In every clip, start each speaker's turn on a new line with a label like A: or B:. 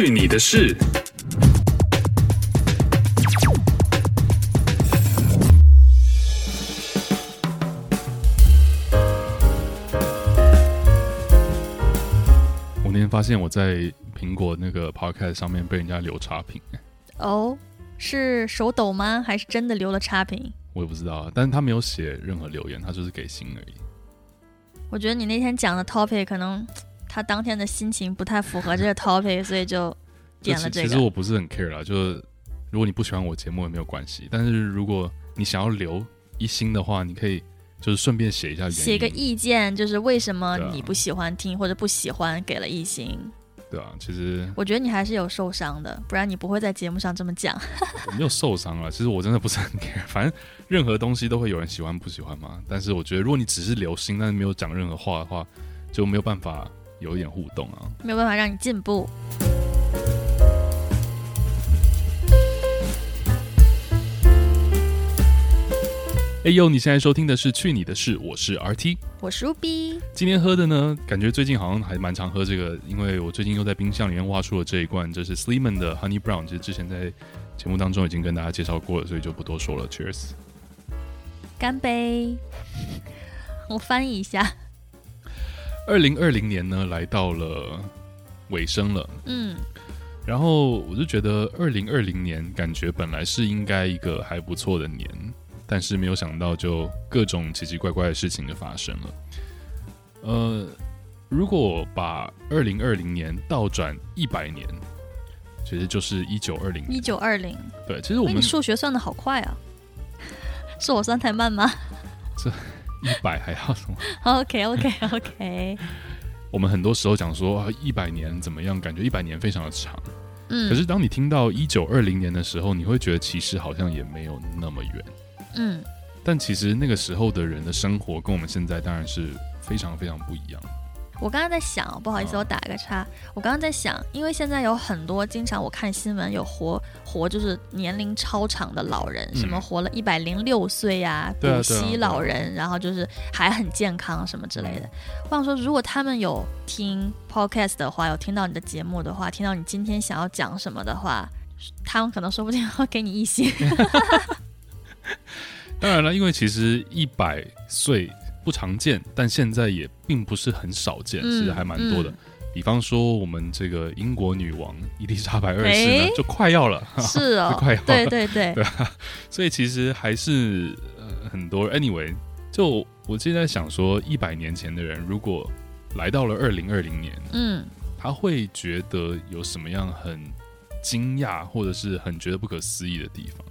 A: 去你的事！我那天发现我在苹果那个 Podcast 上面被人家留差评。
B: 哦，是手抖吗？还是真的留了差评？
A: 我也不知道啊，但是他没有写任何留言，他就是给星而已。
B: 我觉得你那天讲的 topic 可能他当天的心情不太符合这个 topic，所以就 点了这个。
A: 其实我不是很 care 啦，就是如果你不喜欢我节目也没有关系，但是如果你想要留一星的话，你可以就是顺便写一下原因，
B: 写个意见，就是为什么你不喜欢听或者不喜欢给了一星。
A: 对啊，其实
B: 我觉得你还是有受伤的，不然你不会在节目上这么讲。
A: 我 没有受伤啊，其实我真的不是很 care，反正任何东西都会有人喜欢不喜欢嘛。但是我觉得，如果你只是留心，但是没有讲任何话的话，就没有办法有一点互动啊，
B: 没有办法让你进步。
A: 哎呦，你现在收听的是《去你的事》，我是 RT，
B: 我是 Ruby。
A: 今天喝的呢，感觉最近好像还蛮常喝这个，因为我最近又在冰箱里面挖出了这一罐，这是 Sleeman 的 Honey Brown，其实之前在节目当中已经跟大家介绍过了，所以就不多说了。Cheers，
B: 干杯！我翻译一下。
A: 二零二零年呢，来到了尾声了，嗯，然后我就觉得二零二零年感觉本来是应该一个还不错的年。但是没有想到，就各种奇奇怪怪的事情就发生了。呃，如果把二零二零年倒转一百年，其实就是一九二零。
B: 一九二零。
A: 对，其实我们
B: 数学算的好快啊，是我算太慢吗？
A: 这一百还要什
B: 么？OK OK OK。
A: 我们很多时候讲说啊，一百年怎么样？感觉一百年非常的长。嗯。可是当你听到一九二零年的时候，你会觉得其实好像也没有那么远。嗯，但其实那个时候的人的生活跟我们现在当然是非常非常不一样。
B: 我刚刚在想，不好意思，我打个岔。我刚刚在想，因为现在有很多经常我看新闻有活活就是年龄超长的老人，什么活了一百零六岁呀，古稀老人，然后就是还很健康什么之类的。我想说，如果他们有听 podcast 的话，有听到你的节目的话，听到你今天想要讲什么的话，他们可能说不定会给你一些。
A: 当然了，因为其实一百岁不常见，但现在也并不是很少见，嗯、其实还蛮多的。嗯、比方说，我们这个英国女王伊丽莎白二世呢，欸、就快要了，
B: 是啊、哦，
A: 快要了，
B: 对
A: 对对。所以其实还是呃很多。Anyway，就我现在想说，一百年前的人如果来到了二零二零年，嗯，他会觉得有什么样很惊讶，或者是很觉得不可思议的地方？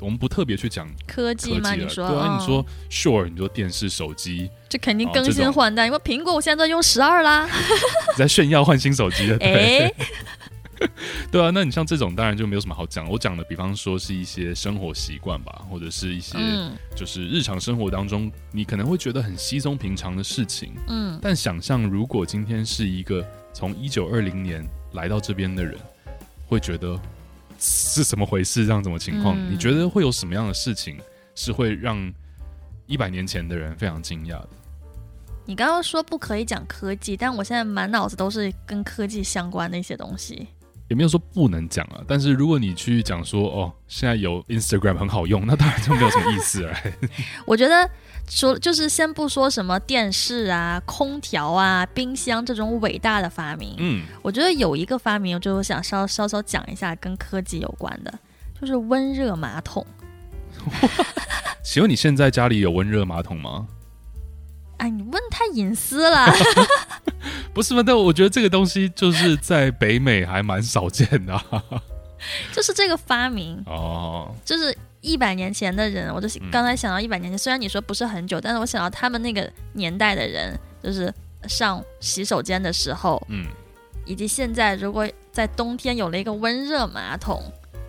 A: 我们不特别去讲
B: 科技吗？你说，
A: 对啊，你说 Sure，你说电视、手机，
B: 这肯定更新换代，因为苹果我现在都用十二啦。
A: 你 在炫耀换新手机的，对，对啊。那你像这种，当然就没有什么好讲。我讲的，比方说是一些生活习惯吧，或者是一些就是日常生活当中，你可能会觉得很稀松平常的事情。嗯，但想象如果今天是一个从一九二零年来到这边的人，会觉得。是怎么回事？这样怎么情况？嗯、你觉得会有什么样的事情是会让一百年前的人非常惊讶的？
B: 你刚刚说不可以讲科技，但我现在满脑子都是跟科技相关的一些东西。
A: 也没有说不能讲啊，但是如果你去讲说哦，现在有 Instagram 很好用，那当然就没有什么意思了。
B: 我觉得。说就是先不说什么电视啊、空调啊、冰箱这种伟大的发明，嗯，我觉得有一个发明，就我就想稍稍稍讲一下跟科技有关的，就是温热马桶。
A: 请问你现在家里有温热马桶吗？
B: 哎，你问太隐私了。
A: 不是吗？但我觉得这个东西就是在北美还蛮少见的，
B: 就是这个发明哦，就是。一百年前的人，我就刚才想到一百年前，嗯、虽然你说不是很久，但是我想到他们那个年代的人，就是上洗手间的时候，嗯，以及现在如果在冬天有了一个温热马桶，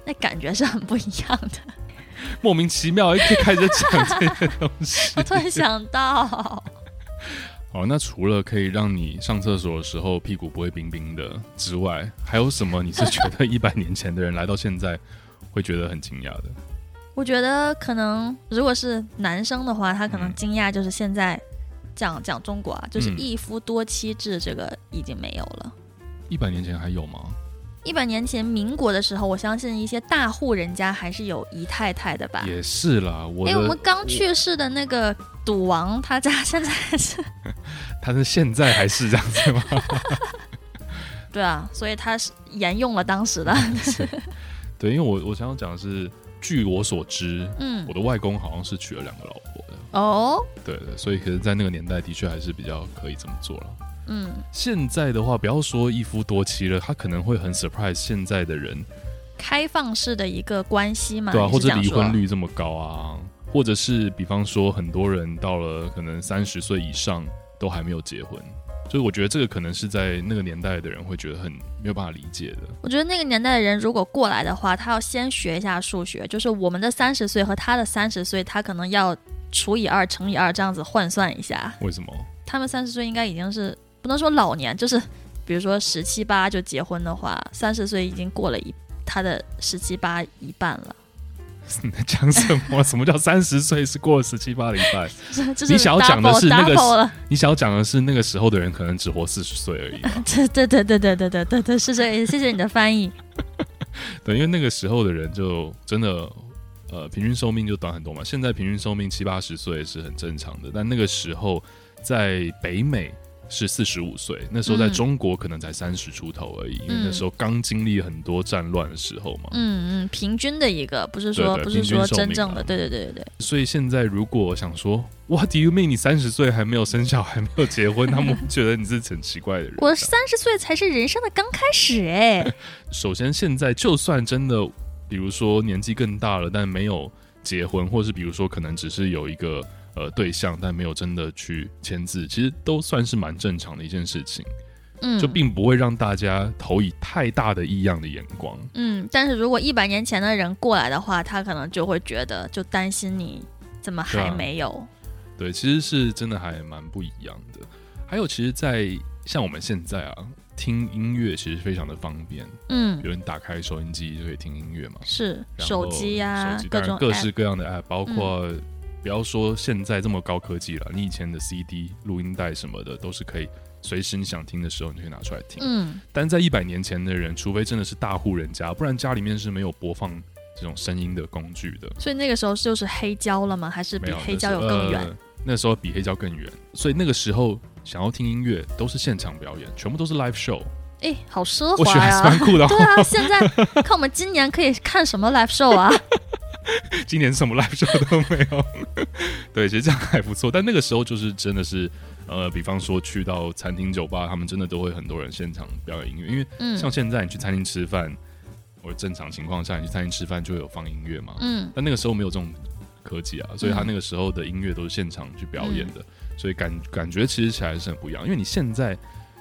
B: 那感觉是很不一样的。
A: 莫名其妙，一开始讲这些东西，
B: 我突然想到，
A: 好，那除了可以让你上厕所的时候屁股不会冰冰的之外，还有什么？你是觉得一百年前的人来到现在会觉得很惊讶的？
B: 我觉得可能，如果是男生的话，他可能惊讶就是现在讲讲中国啊，就是一夫多妻制这个已经没有了。
A: 一百年前还有吗？
B: 一百年前民国的时候，我相信一些大户人家还是有姨太太的吧？
A: 也是啦，我
B: 哎，我们刚去世的那个赌王，他家现在是，
A: 他是现在还是这样子吗？
B: 对啊，所以他是沿用了当时的。
A: 对，因为我我想要讲的是，据我所知，嗯，我的外公好像是娶了两个老婆的
B: 哦。
A: 对对，所以可能在那个年代的确还是比较可以这么做了。嗯，现在的话，不要说一夫多妻了，他可能会很 surprise 现在的人，
B: 开放式的一个关系嘛，
A: 对啊，或者离婚率这么高啊，或者是比方说很多人到了可能三十岁以上都还没有结婚，所以我觉得这个可能是在那个年代的人会觉得很没有办法理解的。
B: 我觉得那个年代的人如果过来的话，他要先学一下数学，就是我们的三十岁和他的三十岁，他可能要除以二乘以二这样子换算一下。
A: 为什么？
B: 他们三十岁应该已经是。不能说老年，就是比如说十七八就结婚的话，三十岁已经过了一他的十七八一半了。
A: 你 在讲什么？什么叫三十岁是过了十七八礼拜？
B: 你
A: 想要讲的是那个？你想要讲的是那个时候的人可能只活四十岁而已。
B: 对对对对对对对对，是这个意思。谢谢你的翻译。
A: 对，因为那个时候的人就真的呃平均寿命就短很多嘛。现在平均寿命七八十岁是很正常的，但那个时候在北美。是四十五岁，那时候在中国可能才三十出头而已，嗯、因为那时候刚经历很多战乱的时候嘛。嗯嗯，
B: 平均的一个，不是说不是说真正的，对对对对对。
A: 所以现在如果想说，What do you mean？你三十岁还没有生小孩，没有结婚，他们觉得你是很奇怪的人。
B: 我三十岁才是人生的刚开始哎。
A: 首先，现在就算真的，比如说年纪更大了，但没有结婚，或是比如说可能只是有一个。呃，对象，但没有真的去签字，其实都算是蛮正常的一件事情，嗯，就并不会让大家投以太大的异样的眼光，
B: 嗯，但是如果一百年前的人过来的话，他可能就会觉得，就担心你怎么还没有，
A: 对啊，对，其实是真的还蛮不一样的。还有，其实，在像我们现在啊，听音乐其实非常的方便，嗯，有人打开收音机就可以听音乐嘛，
B: 是手机呀，
A: 手机各种各式各样的 app，包括。不要说现在这么高科技了，你以前的 CD 录音带什么的都是可以随时你想听的时候你可以拿出来听。嗯，但在一百年前的人，除非真的是大户人家，不然家里面是没有播放这种声音的工具的。
B: 所以那个时候就是黑胶了吗？还是比黑胶有更远？
A: 呃，那时候比黑胶更远。所以那个时候想要听音乐都是现场表演，全部都是 live show。
B: 哎、欸，好奢华呀！
A: 蛮酷的。
B: 对啊，现在看我们今年可以看什么 live show 啊？
A: 今年什么 live show 都没有，对，其实这样还不错。但那个时候就是真的是，呃，比方说去到餐厅、酒吧，他们真的都会很多人现场表演音乐。因为像现在你去餐厅吃饭，或者正常情况下你去餐厅吃饭就会有放音乐嘛。嗯。但那个时候没有这种科技啊，所以他那个时候的音乐都是现场去表演的，所以感感觉其实起来是很不一样。因为你现在。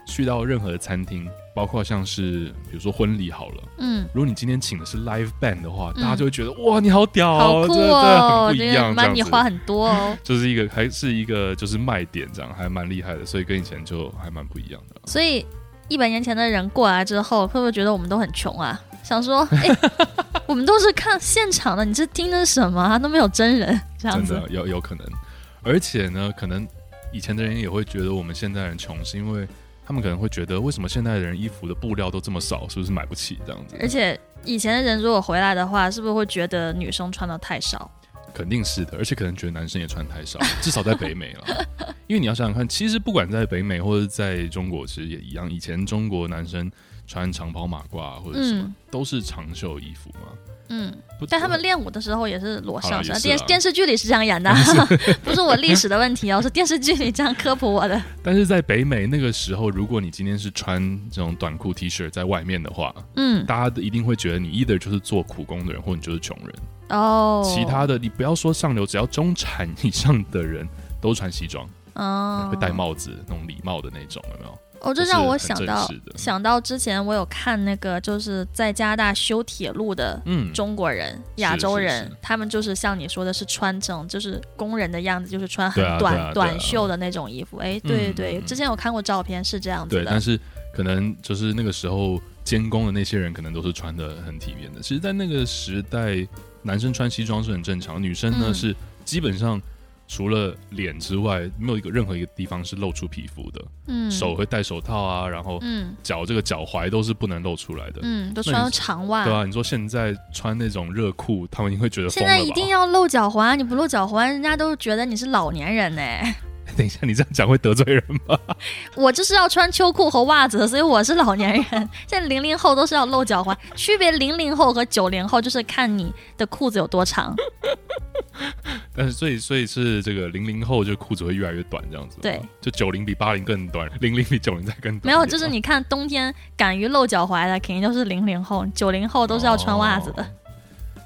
A: 去到任何的餐厅，包括像是比如说婚礼好了，嗯，如果你今天请的是 live band 的话，嗯、大家就会觉得哇，你好屌哦，
B: 好酷哦，
A: 很不一样，
B: 这样你花很多哦，
A: 就是一个还是一个就是卖点这样，还蛮厉害的，所以跟以前就还蛮不一样的。
B: 所以一百年前的人过来之后，会不会觉得我们都很穷啊？想说，哎、欸，我们都是看现场的，你这听的是什么？他都没有真人，这样子，
A: 真的有有可能。而且呢，可能以前的人也会觉得我们现在人穷，是因为。他们可能会觉得，为什么现在的人衣服的布料都这么少？是不是买不起这样子？
B: 而且以前的人如果回来的话，是不是会觉得女生穿的太少？
A: 肯定是的，而且可能觉得男生也穿太少，至少在北美了。因为你要想想看，其实不管在北美或者在中国，其实也一样。以前中国男生穿长袍马褂或者什么，嗯、都是长袖衣服嘛。
B: 嗯，但他们练舞的时候也是裸上身，电电视剧里是这样演的，不是我历史的问题哦，是电视剧里这样科普我的。
A: 但是在北美那个时候，如果你今天是穿这种短裤 T 恤在外面的话，嗯，大家一定会觉得你 either 就是做苦工的人，或者你就是穷人哦。其他的你不要说上流，只要中产以上的人都穿西装哦，会戴帽子那种礼帽的那种，有没有？
B: 哦，这让我想到想到之前我有看那个，就是在加拿大修铁路的中国人、嗯、亚洲人，他们就是像你说的，是穿成就是工人的样子，就是穿很短、啊啊啊、短袖的那种衣服。哎，对对对，嗯、之前有看过照片，是这样子的。
A: 对，但是可能就是那个时候监工的那些人，可能都是穿的很体面的。其实，在那个时代，男生穿西装是很正常，女生呢、嗯、是基本上。除了脸之外，没有一个任何一个地方是露出皮肤的。嗯，手会戴手套啊，然后嗯，脚这个脚踝都是不能露出来的。
B: 嗯，都穿长袜。
A: 对啊，你说现在穿那种热裤，他们一定会觉得。
B: 现在一定要露脚踝，你不露脚踝，人家都觉得你是老年人呢。
A: 等一下，你这样讲会得罪人吗？
B: 我就是要穿秋裤和袜子，所以我是老年人。现在零零后都是要露脚踝，区别零零后和九零后就是看你的裤子有多长。
A: 但是，所以，所以是这个零零后就裤子会越来越短，这样子。
B: 对，
A: 就九零比八零更短，零零比九零再更短。
B: 没有，就是你看冬天敢于露脚踝的，肯定都是零零后，九零后都是要穿袜子的。哦、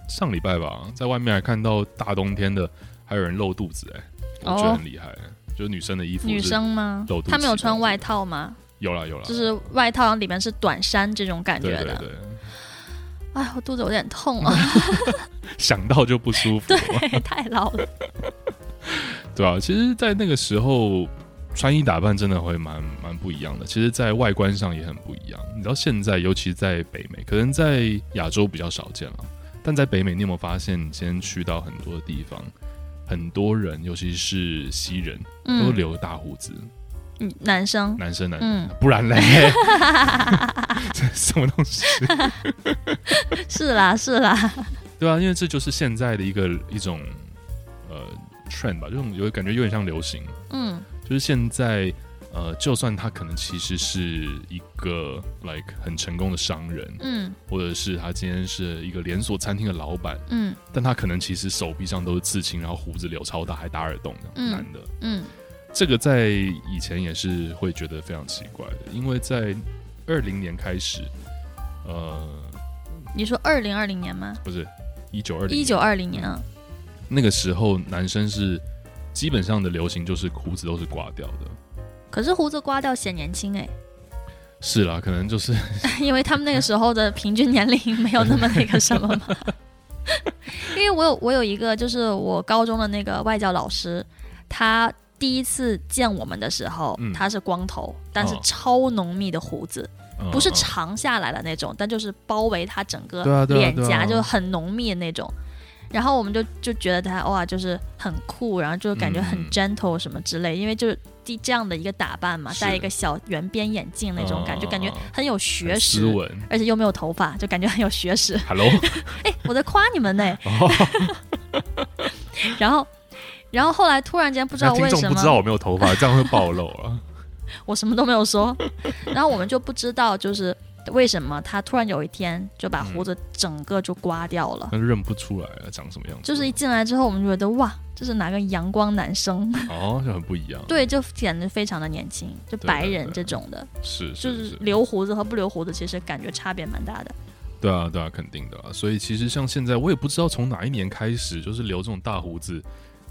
A: 上礼拜吧，在外面还看到大冬天的，还有人露肚子，哎，我觉得很厉害。哦就是女生的衣服，
B: 女生吗？她没有穿外套吗？
A: 有了有了，
B: 就是外套里面是短衫这种感觉的。
A: 对对对。
B: 哎，我肚子有点痛啊，
A: 想到就不舒服。
B: 对，太老了。
A: 对啊，其实，在那个时候，穿衣打扮真的会蛮蛮不一样的。其实，在外观上也很不一样。你知道，现在尤其在北美，可能在亚洲比较少见了，但在北美，你有没有发现，你今天去到很多的地方？很多人，尤其是西人，都留大胡子。
B: 嗯，男生，
A: 男生，男生，嗯、不然嘞？这什么东西？
B: 是啦，是啦。
A: 对啊，因为这就是现在的一个一种呃 trend 吧，这种有感觉有点像流行。嗯，就是现在。呃，就算他可能其实是一个 like 很成功的商人，嗯，或者是他今天是一个连锁餐厅的老板，嗯，但他可能其实手臂上都是刺青，然后胡子留超大，还打耳洞的，嗯、男的，嗯，这个在以前也是会觉得非常奇怪的，因为在二零年开始，呃，
B: 你说二零二零年吗？
A: 不是，一九二零，
B: 一九二零年啊，
A: 那个时候男生是基本上的流行就是胡子都是刮掉的。
B: 可是胡子刮掉显年轻哎、欸，
A: 是啦，可能就是
B: 因为他们那个时候的平均年龄没有那么那个什么嘛。因为我有我有一个就是我高中的那个外教老师，他第一次见我们的时候，嗯、他是光头，但是超浓密的胡子，哦、不是长下来的那种，但就是包围他整个脸颊，就很浓密的那种。然后我们就就觉得他哇，就是很酷，然后就感觉很 gentle 什么之类，嗯、因为就是这样的一个打扮嘛，戴一个小圆边眼镜那种感觉，哦、感觉很有学识，斯文，而且又没有头发，就感觉很有学识。
A: Hello，
B: 哎，我在夸你们呢。哦、然后，然后后来突然间不知道为什么，
A: 不知道我没有头发，这样会暴露啊。
B: 我什么都没有说，然后我们就不知道就是。为什么他突然有一天就把胡子整个就刮掉了？
A: 他认不出来了，长什么样子？
B: 就是一进来之后，我们就觉得哇，这是哪个阳光男生？
A: 哦，就很不一样。
B: 对，就显得非常的年轻，就白人这种的。
A: 是，
B: 就是留胡子和不留胡子，其实感觉差别蛮大的。
A: 对啊，对啊，肯定的啊。所以其实像现在，我也不知道从哪一年开始，就是留这种大胡子。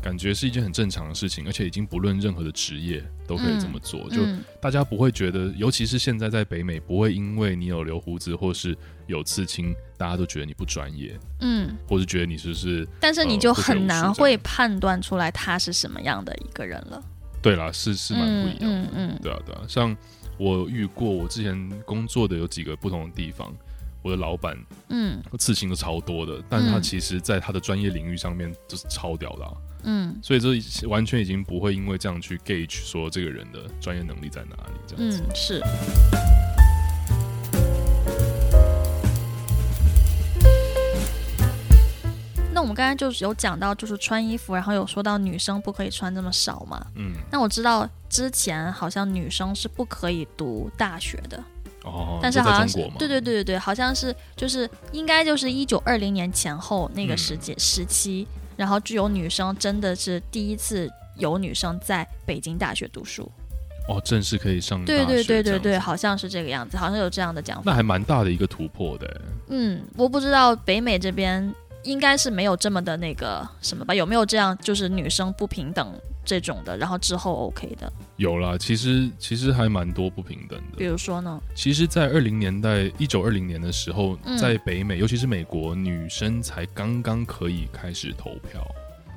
A: 感觉是一件很正常的事情，而且已经不论任何的职业都可以这么做。嗯、就大家不会觉得，尤其是现在在北美，不会因为你有留胡子或是有刺青，大家都觉得你不专业，嗯，或是觉得你是不是？
B: 但是你就很难会判断出来他是什么样的一个人了。
A: 对啦，是是蛮不一样的，嗯，嗯嗯对啊对啊。像我遇过，我之前工作的有几个不同的地方，我的老板，嗯，刺青都超多的，但是他其实在他的专业领域上面就是超屌的啊。嗯，所以这完全已经不会因为这样去 gauge 说这个人的专业能力在哪里，这样子。
B: 嗯，是。那我们刚才就是有讲到，就是穿衣服，然后有说到女生不可以穿这么少嘛。嗯。那我知道之前好像女生是不可以读大学的。
A: 哦。
B: 但是好像是对对对对对，好像是就是应该就是一九二零年前后那个时间、嗯、时期。然后就有女生，真的是第一次有女生在北京大学读书，
A: 哦，正式可以上。
B: 对对对对对，好像是这个样子，好像有这样的讲法。
A: 那还蛮大的一个突破的。
B: 嗯，我不知道北美这边应该是没有这么的那个什么吧？有没有这样就是女生不平等这种的？然后之后 OK 的？
A: 有啦，其实其实还蛮多不平等的。
B: 比如说呢？
A: 其实，在二零年代，一九二零年的时候，在北美，嗯、尤其是美国，女生才刚刚可以开始投票。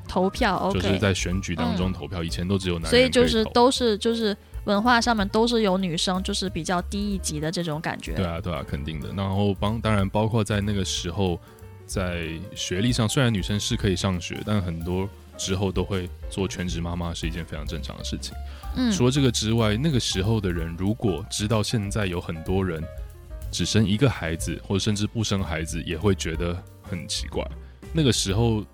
B: 投票，OK，
A: 就是在选举当中投票。嗯、以前都只有男人，
B: 所以就是都是就是文化上面都是有女生，就是比较低一级的这种感觉。
A: 对啊，对啊，肯定的。然后帮当然包括在那个时候，在学历上，虽然女生是可以上学，但很多之后都会做全职妈妈是一件非常正常的事情。
B: 嗯，
A: 除了这个之外，那个时候的人如果知道现在有很多人只生一个孩子，或者甚至不生孩子，也会觉得很奇怪。那个时候。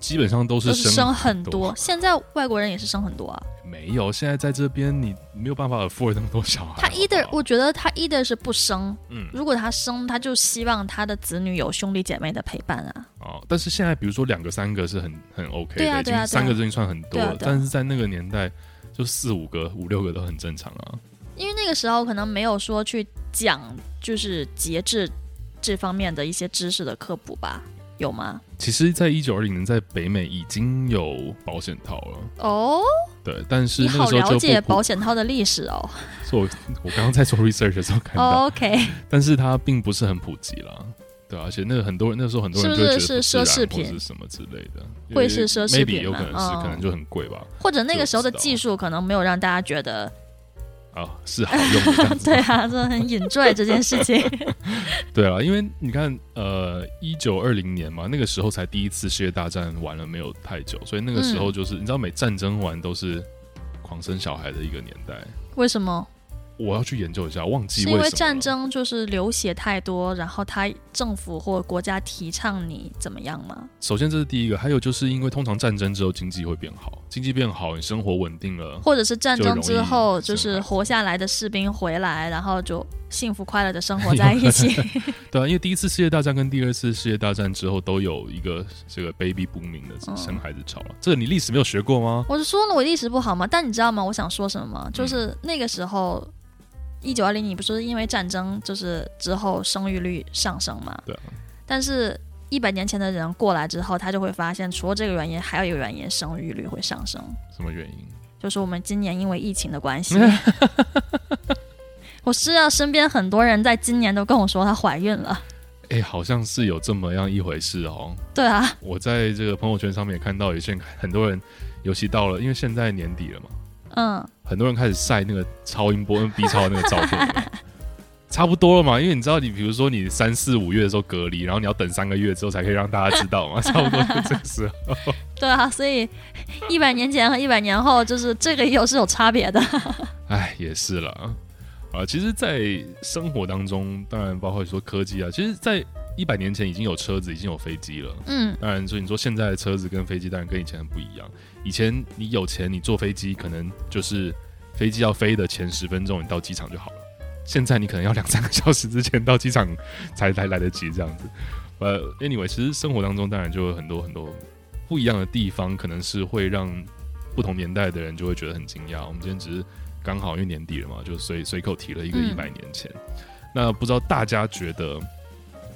A: 基本上都是生，
B: 生很多，现在外国人也是生很多啊。
A: 没有，现在在这边你没有办法 afford 那么多小孩。
B: 他 either 我觉得他 either 是不生，
A: 嗯，
B: 如果他生，他就希望他的子女有兄弟姐妹的陪伴啊。
A: 哦，但是现在比如说两个三个是很很 OK 的，
B: 对啊对啊，
A: 三个已经算很多了。
B: 对啊啊，
A: 但是在那个年代，就四五个、五六个都很正常啊。
B: 因为那个时候可能没有说去讲就是节制这方面的一些知识的科普吧。有吗？
A: 其实，在一九二零年，在北美已经有保险套了。
B: 哦，
A: 对，但是那时候
B: 你好了解保险套的历史哦。
A: 是我我刚刚在做 research 的时候看到
B: ，OK，
A: 但是它并不是很普及啦。对，而且那个很多人那时候很多人就会觉得
B: 是是奢侈品
A: 是什么之类的，
B: 会是奢侈品
A: ，maybe 有可能是，
B: 哦、
A: 可能就很贵吧。
B: 或者那个时候的技术可能没有让大家觉得。
A: 啊，是好用的。
B: 对啊，真的很 enjoy 这件事情。
A: 对啊，因为你看，呃，一九二零年嘛，那个时候才第一次世界大战完了没有太久，所以那个时候就是、嗯、你知道，每战争完都是狂生小孩的一个年代。
B: 为什么？
A: 我要去研究一下，忘记为什么。
B: 是因为战争就是流血太多，然后他政府或国家提倡你怎么样吗？
A: 首先这是第一个，还有就是因为通常战争之后经济会变好，经济变好，你生活稳定了，
B: 或者是战争之后就是活下来的士兵回来，然后就幸福快乐的生活在一起。
A: 对啊，因为第一次世界大战跟第二次世界大战之后都有一个这个 baby booming 的生孩子潮了。嗯、这个你历史没有学过吗？
B: 我是说了我历史不好吗？但你知道吗？我想说什么吗？就是那个时候。嗯一九二零，你不是因为战争，就是之后生育率上升嘛？
A: 对啊。
B: 但是，一百年前的人过来之后，他就会发现，除了这个原因，还有一个原因，生育率会上升。
A: 什么原因？
B: 就是我们今年因为疫情的关系，我知道身边很多人在今年都跟我说她怀孕了。
A: 哎、欸，好像是有这么样一回事哦。
B: 对啊。
A: 我在这个朋友圈上面也看到有些很多人，尤其到了，因为现在年底了嘛。
B: 嗯，
A: 很多人开始晒那个超音波、B 超那个照片，差不多了嘛？因为你知道，你比如说你三四五月的时候隔离，然后你要等三个月之后才可以让大家知道嘛，差不多就这个时候。
B: 对啊，所以一百年前和一百年后，就是这个有是有差别的。
A: 哎，也是了啊。其实，在生活当中，当然包括说科技啊，其实，在。一百年前已经有车子，已经有飞机了。
B: 嗯，
A: 当然，所以你说现在的车子跟飞机，当然跟以前很不一样。以前你有钱，你坐飞机可能就是飞机要飞的前十分钟，你到机场就好了。现在你可能要两三个小时之前到机场才来来得及这样子。呃，anyway，其实生活当中当然就有很多很多不一样的地方，可能是会让不同年代的人就会觉得很惊讶。我们今天只是刚好因为年底了嘛，就随随口提了一个一百年前。嗯。那不知道大家觉得？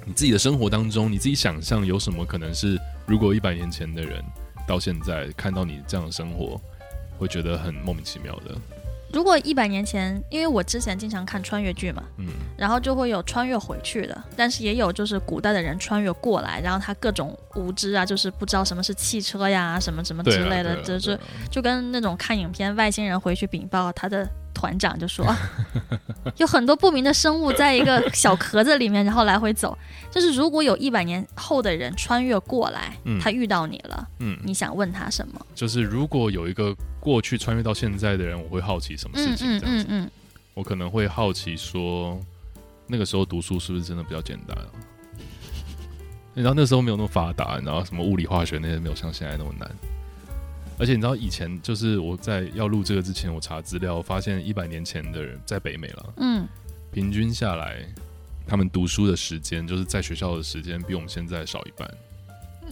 A: 你自己的生活当中，你自己想象有什么可能是，如果一百年前的人到现在看到你这样的生活，会觉得很莫名其妙的？
B: 如果一百年前，因为我之前经常看穿越剧嘛，
A: 嗯，
B: 然后就会有穿越回去的，但是也有就是古代的人穿越过来，然后他各种无知啊，就是不知道什么是汽车呀，什么什么之类的，就是就跟那种看影片外星人回去禀报他的。团长就说，有很多不明的生物在一个小壳子里面，然后来回走。就是如果有一百年后的人穿越过来，
A: 嗯，
B: 他遇到你了，
A: 嗯，
B: 你想问他什么？
A: 就是如果有一个过去穿越到现在的人，我会好奇什么事情？这样子，
B: 嗯嗯，嗯，
A: 我可能会好奇说，那个时候读书是不是真的比较简单啊？你知道那时候没有那么发达，然后什么物理化学那些没有像现在那么难。而且你知道以前就是我在要录这个之前，我查资料发现一百年前的人在北美了，
B: 嗯，
A: 平均下来他们读书的时间就是在学校的时间比我们现在少一半。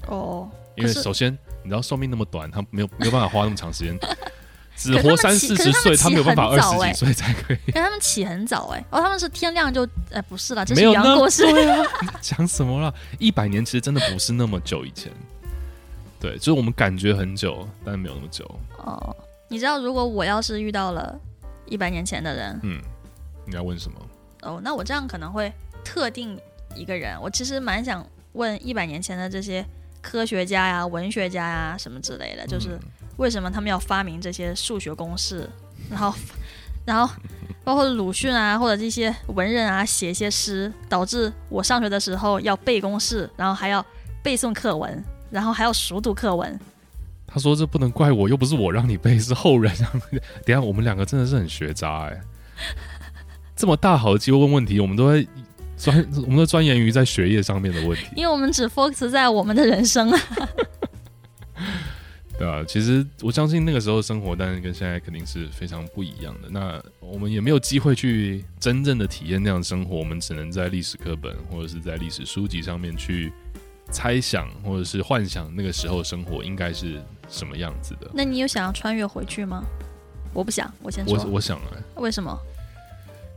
B: 哦，
A: 因为首先你知道寿命那么短，他没有 没有办法花那么长时间，只活三四十岁，他没有办法二十几岁才可以。
B: 因为他们起很早哎，哦，他们是天亮就哎不是啦，这是杨过世。
A: 对啊，讲什么了？一百年其实真的不是那么久以前。对，就是我们感觉很久，但没有那么久。
B: 哦，你知道，如果我要是遇到了一百年前的人，
A: 嗯，你要问什么？
B: 哦，那我这样可能会特定一个人。我其实蛮想问一百年前的这些科学家呀、文学家呀什么之类的，就是为什么他们要发明这些数学公式，然后，然后包括鲁迅啊或者这些文人啊写一些诗，导致我上学的时候要背公式，然后还要背诵课文。然后还要熟读课文，
A: 他说这不能怪我，又不是我让你背，是后人让你。等下我们两个真的是很学渣哎、欸，这么大好的机会问问题，我们都会专，我们都钻研于在学业上面的问题，
B: 因为我们只 focus 在我们的人生啊。
A: 对啊，其实我相信那个时候生活，但是跟现在肯定是非常不一样的。那我们也没有机会去真正的体验那样的生活，我们只能在历史课本或者是在历史书籍上面去猜想，或者是幻想那个时候生活应该是什么样子的。
B: 那你有想要穿越回去吗？我不想，我先说。
A: 我我想啊。
B: 为什么？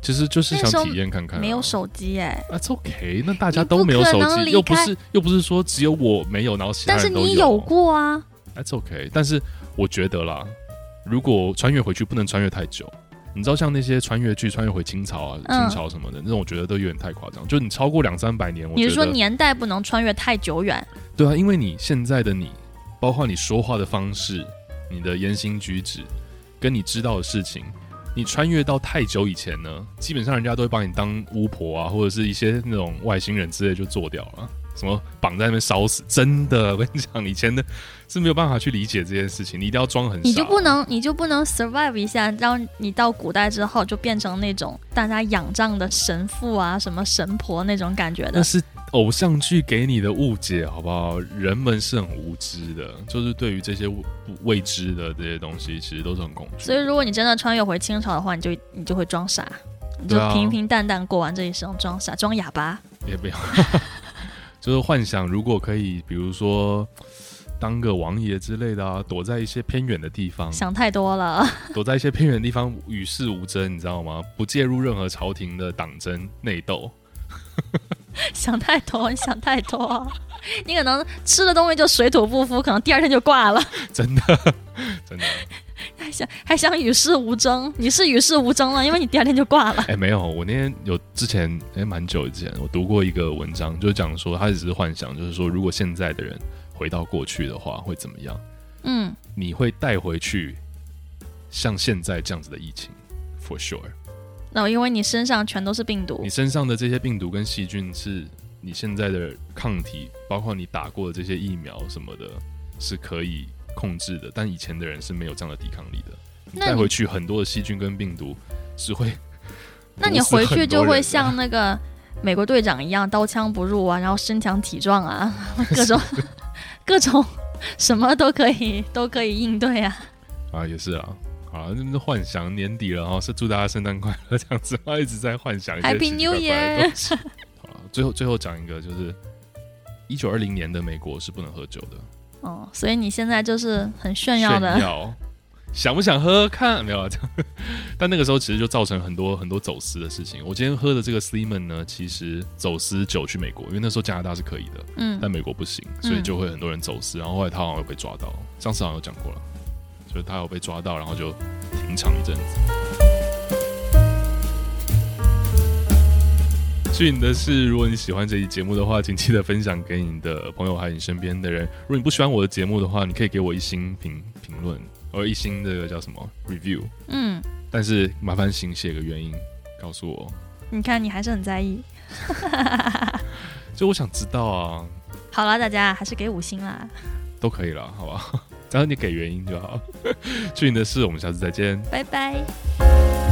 A: 其实就是想体验看看啊。
B: 没有手机哎。
A: OK，那大家都没有手机，又不是又不是说只有我没有，然后其他人都有。
B: 但是你有过啊。
A: That's OK，但是我觉得啦，如果穿越回去不能穿越太久，你知道像那些穿越剧穿越回清朝啊、清朝什么的，嗯、那种我觉得都有点太夸张。就你超过两三百年，
B: 你是说年代不能穿越太久远？
A: 对啊，因为你现在的你，包括你说话的方式、你的言行举止，跟你知道的事情，你穿越到太久以前呢，基本上人家都会把你当巫婆啊，或者是一些那种外星人之类就做掉了。什么绑在那边烧死？真的，我跟你讲，以前的是没有办法去理解这件事情。你一定要装很傻，
B: 你就不能，你就不能 survive 一下，让你到古代之后就变成那种大家仰仗的神父啊，什么神婆那种感觉的。
A: 那是偶像剧给你的误解，好不好？人们是很无知的，就是对于这些未知的这些东西，其实都是很恐惧。
B: 所以，如果你真的穿越回清朝的话，你就你就会装傻，你就平平淡淡过完这一生，装傻，装哑巴
A: 也不要。就是幻想，如果可以，比如说当个王爷之类的啊，躲在一些偏远的地方。
B: 想太多了。躲
A: 在一些偏远的地方，与世无争，你知道吗？不介入任何朝廷的党争内斗。
B: 想太多，你想太多。你可能吃的东西就水土不服，可能第二天就挂了。
A: 真的，真的。
B: 还想还想与世无争？你是与世无争了，因为你第二天就挂了。
A: 哎、欸，没有，我那天有之前哎，蛮久以前我读过一个文章，就讲说他只是幻想，就是说如果现在的人回到过去的话会怎么样？嗯，你会带回去像现在这样子的疫情，for sure。
B: 那因为你身上全都是病毒，
A: 你身上的这些病毒跟细菌是你现在的抗体，包括你打过的这些疫苗什么的，是可以。控制的，但以前的人是没有这样的抵抗力的。你带回去很多的细菌跟病毒，是会。
B: 那你回去就会像那个美国队长一样，刀枪不入啊，然后身强体壮啊，各种 各种什么都可以都可以应对啊。
A: 啊，也是啊，好，那幻想年底了哈，是祝大家圣诞快乐这样子，我一直在幻想一些
B: Happy New Year。
A: 好，最后最后讲一个，就是一九二零年的美国是不能喝酒的。
B: 哦，所以你现在就是很炫耀的，
A: 炫耀，想不想喝喝看？没有啊。但那个时候其实就造成很多很多走私的事情。我今天喝的这个 Sleeman 呢，其实走私酒去美国，因为那时候加拿大是可以的，嗯，但美国不行，所以就会很多人走私。然后后来他好像有被抓到，上次好像有讲过了，就是他有被抓到，然后就停场一阵子。讯的是，如果你喜欢这期节目的话，请记得分享给你的朋友还有你身边的人。如果你不喜欢我的节目的话，你可以给我一星评评论，或一星这个叫什么 review。嗯，但是麻烦请写个原因告诉我。
B: 你看，你还是很在意。
A: 就我想知道啊。
B: 好了，大家还是给五星啦。
A: 都可以了，好吧？只要你给原因就好。讯的是，我们下次再见，
B: 拜拜。